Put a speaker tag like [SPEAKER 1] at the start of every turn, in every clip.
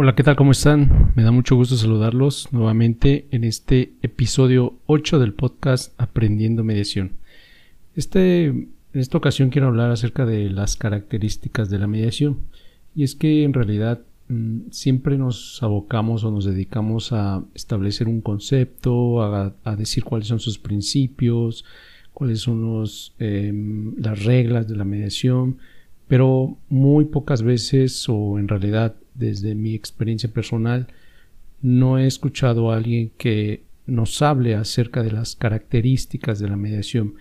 [SPEAKER 1] Hola, ¿qué tal? ¿Cómo están? Me da mucho gusto saludarlos nuevamente en este episodio 8 del podcast Aprendiendo Mediación. Este, en esta ocasión quiero hablar acerca de las características de la mediación. Y es que en realidad mm, siempre nos abocamos o nos dedicamos a establecer un concepto, a, decir cuáles son sus principios, cuáles son los, em, las reglas de la mediación, pero muy pocas veces o en realidad desde mi experiencia personal, no he escuchado a alguien que nos hable acerca de las características de la mediación.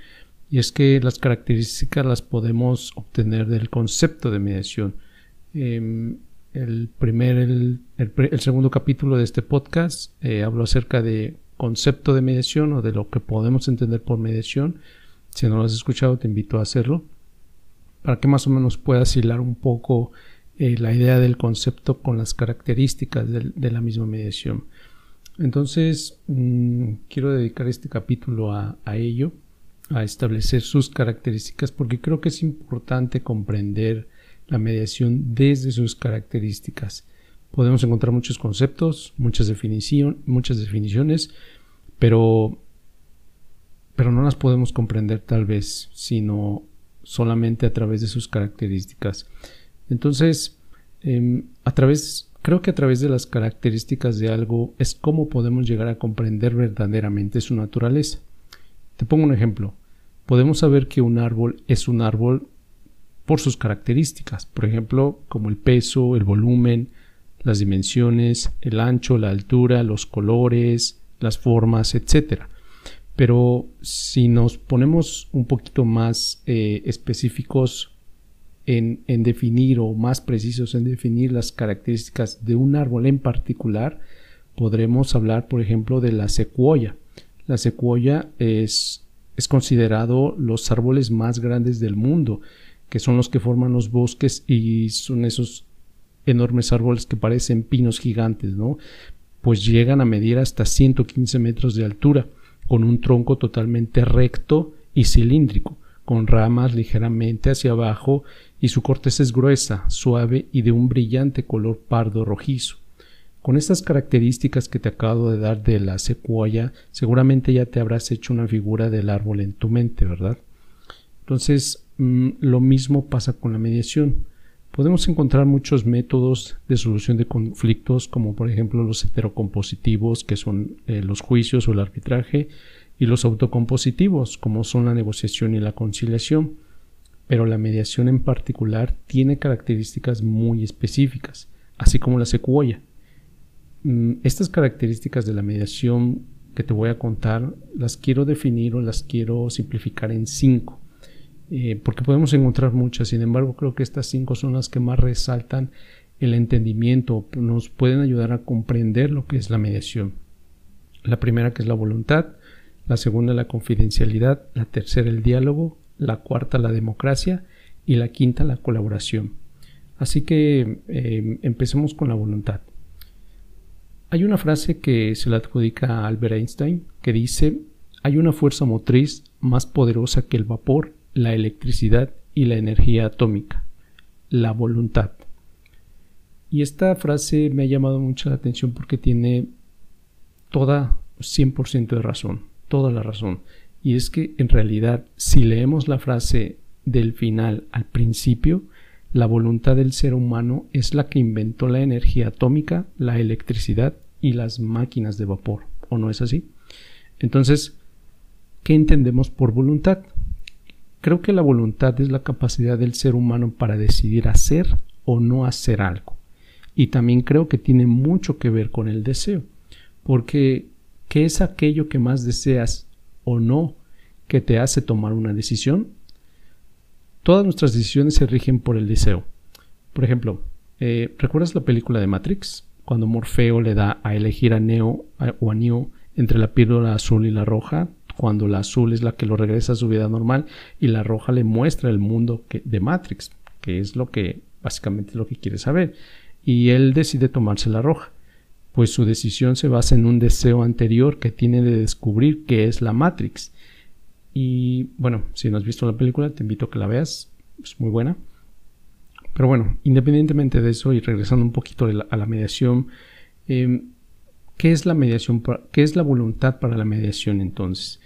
[SPEAKER 1] Y es que las características las podemos obtener del concepto de mediación. Em, el primer, el, segundo capítulo de este podcast eh, hablo acerca de concepto de mediación o de lo que podemos entender por mediación. Si no lo has escuchado, te invito a hacerlo para que más o menos puedas hilar un poco eh, la idea del concepto con las características de, la misma mediación. Entonces, mm, quiero dedicar este capítulo a, ello, a establecer sus características, porque creo que es importante comprender la mediación desde sus características. Podemos encontrar muchos conceptos, muchas, muchas definiciones, pero, pero no las podemos comprender tal vez, sino solamente a través de sus características. Entonces, em, a través, creo que a través de las características de algo es cómo podemos llegar a comprender verdaderamente su naturaleza. Te pongo un ejemplo. Podemos saber que un árbol es un árbol por sus características, por ejemplo, como el peso, el volumen, las dimensiones, el ancho, la altura, los colores, las formas, etc. Pero si nos ponemos un poquito más eh, específicos en, definir o más precisos en definir las características de un árbol en particular, podremos hablar, por ejemplo, de la secuoya. La secuoya es, es considerado los árboles más grandes del mundo, que son los que forman los bosques y son esos enormes árboles que parecen pinos gigantes, ¿no? Pues llegan a medir hasta 115 metros de altura, con un tronco totalmente recto y cilíndrico con ramas ligeramente hacia abajo y su corteza es gruesa, suave y de un brillante color pardo rojizo. Con estas características que te acabo de dar de la secuoya, seguramente ya te habrás hecho una figura del árbol en tu mente, ¿verdad? Entonces, mm, lo mismo pasa con la mediación. Podemos encontrar muchos métodos de solución de conflictos, como por ejemplo los heterocompositivos, que son eh, los juicios o el arbitraje, y los autocompositivos, como son la negociación y la conciliación, pero la mediación en particular tiene características muy específicas, así como la secuoya. Mm, estas características de la mediación que te voy a contar las quiero definir o las quiero simplificar en cinco, eh, porque podemos encontrar muchas, sin embargo creo que estas cinco son las que más resaltan el entendimiento, nos pueden ayudar a comprender lo que es la mediación. La primera que es la voluntad, la segunda la confidencialidad, la tercera el diálogo, la cuarta la democracia y la quinta la colaboración. Así que em, empecemos con la voluntad. Hay una frase que se la adjudica a Albert Einstein que dice hay una fuerza motriz más poderosa que el vapor, la electricidad y la energía atómica, la voluntad. Y esta frase me ha llamado mucho la atención porque tiene toda 100% de razón toda la razón. Y es que en realidad si leemos la frase del final al principio, la voluntad del ser humano es la que inventó la energía atómica, la electricidad y las máquinas de vapor. ¿O no es así? Entonces, ¿qué entendemos por voluntad? Creo que la voluntad es la capacidad del ser humano para decidir hacer o no hacer algo. Y también creo que tiene mucho que ver con el deseo, porque ¿Qué es aquello que más deseas o no que te hace tomar una decisión? Todas nuestras decisiones se rigen por el deseo. Por ejemplo, eh, ¿recuerdas la película de Matrix? Cuando Morfeo le da a elegir a Neo o a Neo entre la píldora azul y la roja, cuando la azul es la que lo regresa a su vida normal y la roja le muestra el mundo de Matrix, que es lo que básicamente lo que quiere saber. Y él decide tomarse la roja pues su decisión se basa en un deseo anterior que tiene de descubrir qué es la Matrix. Y bueno, si no has visto la película, te invito a que la veas, es muy buena. Pero bueno, independientemente de eso y regresando un poquito a la mediación, em, ¿qué es la mediación? ¿Qué es la voluntad para la mediación entonces?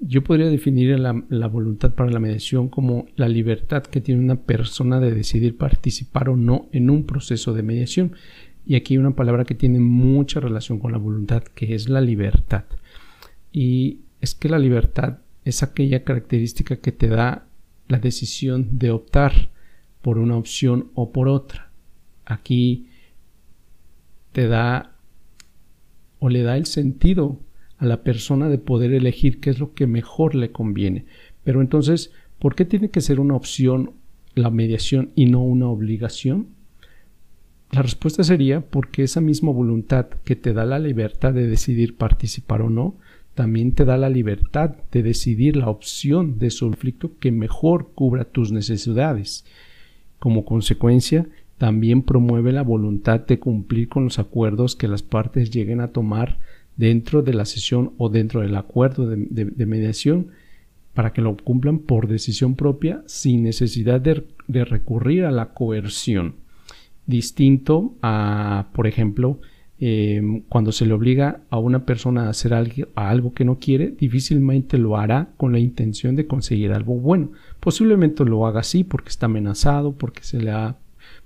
[SPEAKER 1] Yo podría definir la, la, voluntad para la mediación como la libertad que tiene una persona de decidir participar o no en un proceso de mediación. Y aquí hay una palabra que tiene mucha relación con la voluntad, que es la libertad. Y es que la libertad es aquella característica que te da la decisión de optar por una opción o por otra. Aquí te da o le da el sentido a la persona de poder elegir qué es lo que mejor le conviene. Pero entonces, ¿por qué tiene que ser una opción la mediación y no una obligación? La respuesta sería porque esa misma voluntad que te da la libertad de decidir participar o no, también te da la libertad de decidir la opción de su conflicto que mejor cubra tus necesidades. Como consecuencia, también promueve la voluntad de cumplir con los acuerdos que las partes lleguen a tomar dentro de la sesión o dentro del acuerdo de, mediación para que lo cumplan por decisión propia sin necesidad de, de recurrir a la coerción. Distinto a, por ejemplo, Em, cuando se le obliga a una persona a hacer algo, a algo que no quiere, difícilmente lo hará con la intención de conseguir algo bueno. Posiblemente lo haga así porque está amenazado, porque se le ha,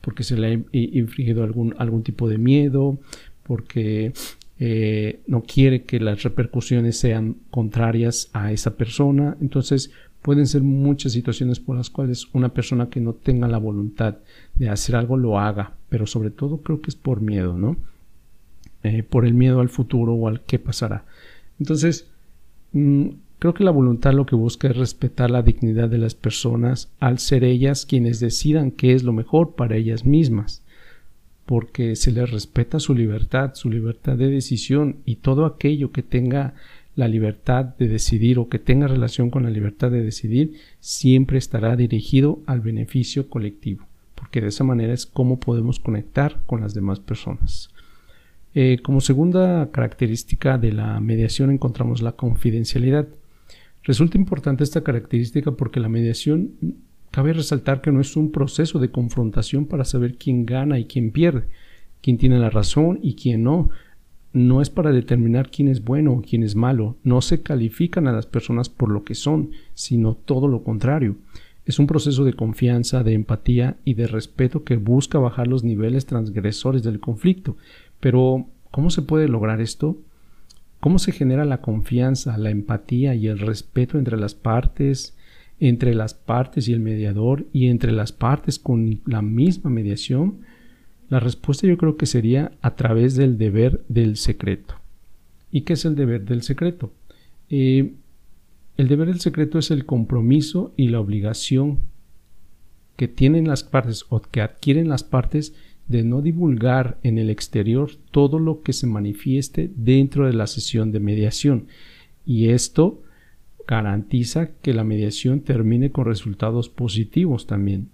[SPEAKER 1] porque se le ha infligido algún, algún tipo de miedo, porque eh, no quiere que las repercusiones sean contrarias a esa persona. Entonces pueden ser muchas situaciones por las cuales una persona que no tenga la voluntad de hacer algo lo haga, pero sobre todo creo que es por miedo, ¿no? Eh, por el miedo al futuro o al qué pasará. Entonces, mm, creo que la voluntad lo que busca es respetar la dignidad de las personas al ser ellas quienes decidan qué es lo mejor para ellas mismas, porque se les respeta su libertad, su libertad de decisión y todo aquello que tenga la libertad de decidir o que tenga relación con la libertad de decidir siempre estará dirigido al beneficio colectivo, porque de esa manera es como podemos conectar con las demás personas. Eh, como segunda característica de la mediación encontramos la confidencialidad. Resulta importante esta característica porque la mediación cabe resaltar que no es un proceso de confrontación para saber quién gana y quién pierde, quién tiene la razón y quién no. No es para determinar quién es bueno o quién es malo. No se califican a las personas por lo que son, sino todo lo contrario. Es un proceso de confianza, de empatía y de respeto que busca bajar los niveles transgresores del conflicto, pero, ¿cómo se puede lograr esto? ¿Cómo se genera la confianza, la empatía y el respeto entre las partes, entre las partes y el mediador y entre las partes con la misma mediación? La respuesta yo creo que sería a través del deber del secreto. ¿Y qué es el deber del secreto? Eh, el deber del secreto es el compromiso y la obligación que tienen las partes o que adquieren las partes de no divulgar en el exterior todo lo que se manifieste dentro de la sesión de mediación y esto garantiza que la mediación termine con resultados positivos también.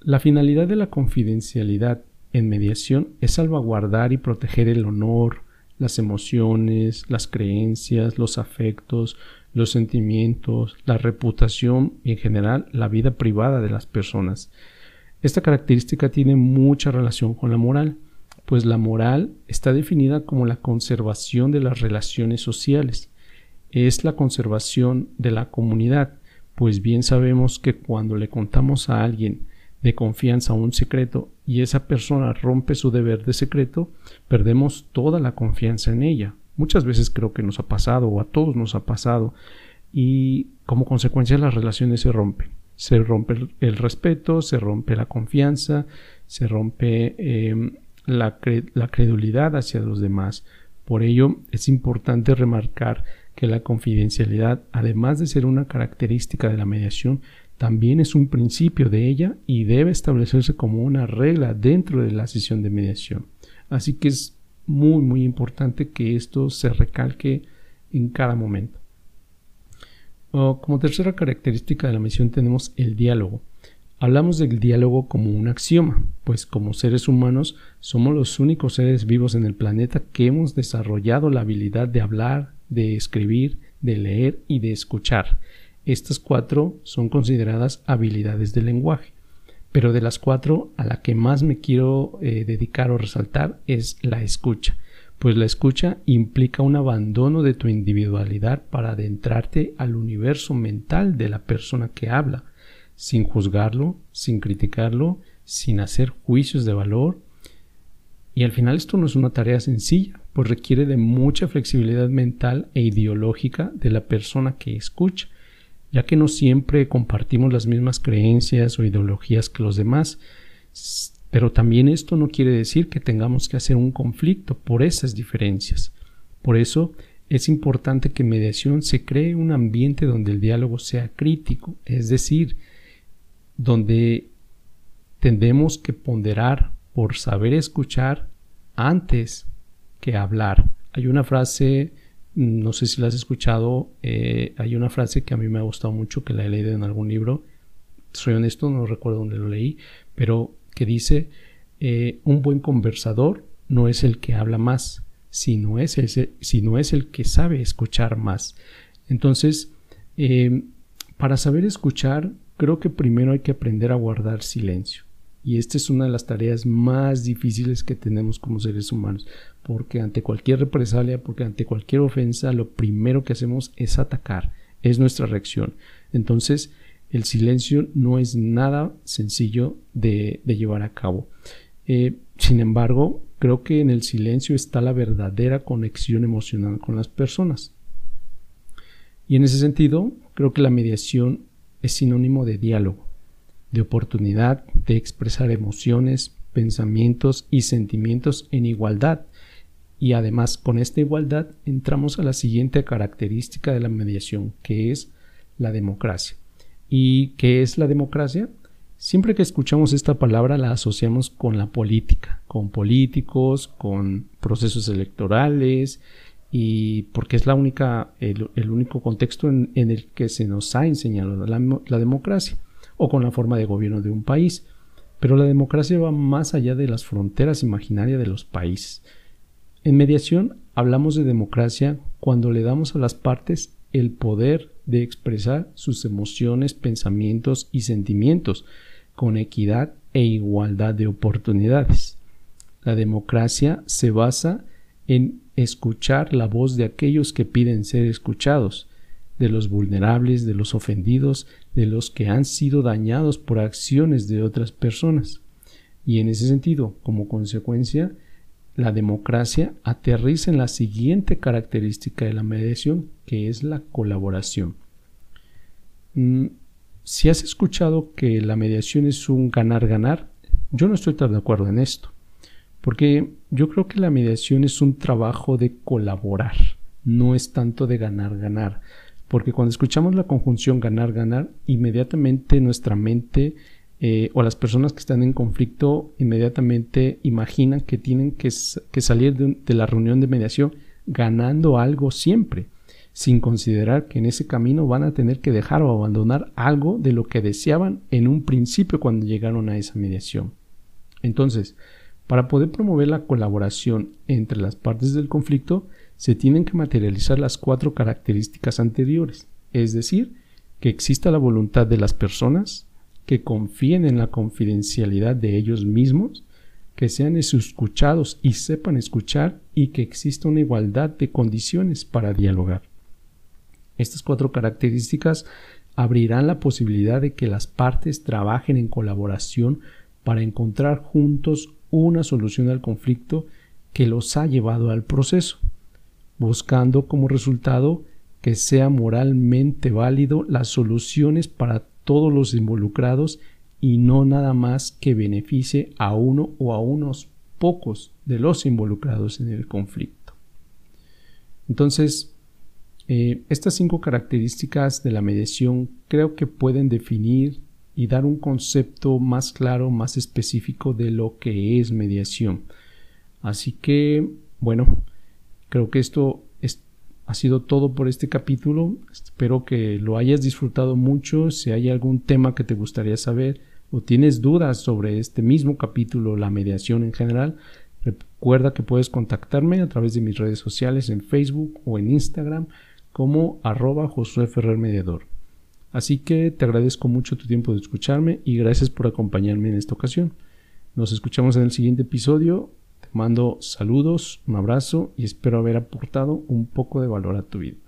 [SPEAKER 1] La finalidad de la confidencialidad en mediación es salvaguardar y proteger el honor, las emociones, las creencias, los afectos, los sentimientos, la reputación y en general la vida privada de las personas. Esta característica tiene mucha relación con la moral, pues la moral está definida como la conservación de las relaciones sociales. Es la conservación de la comunidad, pues bien sabemos que cuando le contamos a alguien de confianza un secreto y esa persona rompe su deber de secreto, perdemos toda la confianza en ella. Muchas veces creo que nos ha pasado o a todos nos ha pasado y como consecuencia las relaciones se rompen se rompe el respeto, se rompe la confianza, se rompe em, la, la credulidad hacia los demás. Por ello es importante remarcar que la confidencialidad, además de ser una característica de la mediación, también es un principio de ella y debe establecerse como una regla dentro de la sesión de mediación. Así que es muy muy importante que esto se recalque en cada momento como tercera característica de la misión tenemos el diálogo. Hablamos del diálogo como un axioma, pues como seres humanos somos los únicos seres vivos en el planeta que hemos desarrollado la habilidad de hablar, de escribir, de leer y de escuchar. Estas cuatro son consideradas habilidades del lenguaje. Pero de las cuatro, a la que más me quiero eh, dedicar o resaltar es la escucha, pues la escucha implica un abandono de tu individualidad para adentrarte al universo mental de la persona que habla, sin juzgarlo, sin criticarlo, sin hacer juicios de valor. Y al final esto no es una tarea sencilla, pues requiere de mucha flexibilidad mental e ideológica de la persona que escucha, ya que no siempre compartimos las mismas creencias o ideologías que los demás, pero también esto no quiere decir que tengamos que hacer un conflicto por esas diferencias. Por eso es importante que en mediación se cree un ambiente donde el diálogo sea crítico, es decir, donde tendemos que ponderar por saber escuchar antes que hablar. Hay una frase, no sé si la has escuchado, eh, hay una frase que a mí me ha gustado mucho, que la he leído en algún libro, soy honesto, no recuerdo dónde lo leí, pero que dice, eh, un buen conversador no es el que habla más, sino es el, sino es el que sabe escuchar más. Entonces, eh, para saber escuchar creo que primero hay que aprender a guardar silencio. Y esta es una de las tareas más difíciles que tenemos como seres humanos, porque ante cualquier represalia, porque ante cualquier ofensa, lo primero que hacemos es atacar, es nuestra reacción. Entonces, el silencio no es nada sencillo de, llevar a cabo. Eh, sin embargo, creo que en el silencio está la verdadera conexión emocional con las personas. Y en ese sentido, creo que la mediación es sinónimo de diálogo, de oportunidad de expresar emociones, pensamientos y sentimientos en igualdad. Y además con esta igualdad entramos a la siguiente característica de la mediación, que es la democracia. ¿Y qué es la democracia? Siempre que escuchamos esta palabra la asociamos con la política, con políticos, con procesos electorales, y porque es la única, el, único contexto en, el que se nos ha enseñado la, democracia o con la forma de gobierno de un país. Pero la democracia va más allá de las fronteras imaginarias de los países. En mediación hablamos de democracia cuando le damos a las partes el poder de expresar sus emociones, pensamientos y sentimientos con equidad e igualdad de oportunidades. La democracia se basa en escuchar la voz de aquellos que piden ser escuchados, de los vulnerables, de los ofendidos, de los que han sido dañados por acciones de otras personas. Y en ese sentido, como consecuencia, la democracia aterriza en la siguiente característica de la mediación, que es la colaboración. Mm, si has escuchado que la mediación es un ganar-ganar, yo no estoy tan de acuerdo en esto. Porque yo creo que la mediación es un trabajo de colaborar, no es tanto de ganar, ganar. Porque cuando escuchamos la conjunción ganar, ganar, inmediatamente nuestra mente eh, o las personas que están en conflicto inmediatamente imaginan que tienen que, salir de la reunión de mediación ganando algo siempre, sin considerar que en ese camino van a tener que dejar o abandonar algo de lo que deseaban en un principio cuando llegaron a esa mediación. Entonces, para poder promover la colaboración entre las partes del conflicto, se tienen que materializar las cuatro características anteriores, es decir, que exista la voluntad de las personas, que confíen en la confidencialidad de ellos mismos, que sean escuchados y sepan escuchar y que exista una igualdad de condiciones para dialogar. Estas cuatro características abrirán la posibilidad de que las partes trabajen en colaboración para encontrar juntos una solución al conflicto que los ha llevado al proceso, buscando como resultado que sea moralmente válido las soluciones para todos los involucrados y no nada más que beneficie a uno o a unos pocos de los involucrados en el conflicto. Entonces, eh, estas cinco características de la mediación creo que pueden definir y dar un concepto más claro, más específico de lo que es mediación. Así que, bueno, creo que esto ha sido todo por este capítulo. Espero que lo hayas disfrutado mucho. Si hay algún tema que te gustaría saber o tienes dudas sobre este mismo capítulo, la mediación en general, recuerda que puedes contactarme a través de mis redes sociales en Facebook o en Instagram como arroba Josué Ferrer Mediador. Así que te agradezco mucho tu tiempo de escucharme y gracias por acompañarme en esta ocasión. Nos escuchamos en el siguiente episodio. Te mando saludos, un abrazo y espero haber aportado un poco de valor a tu vida.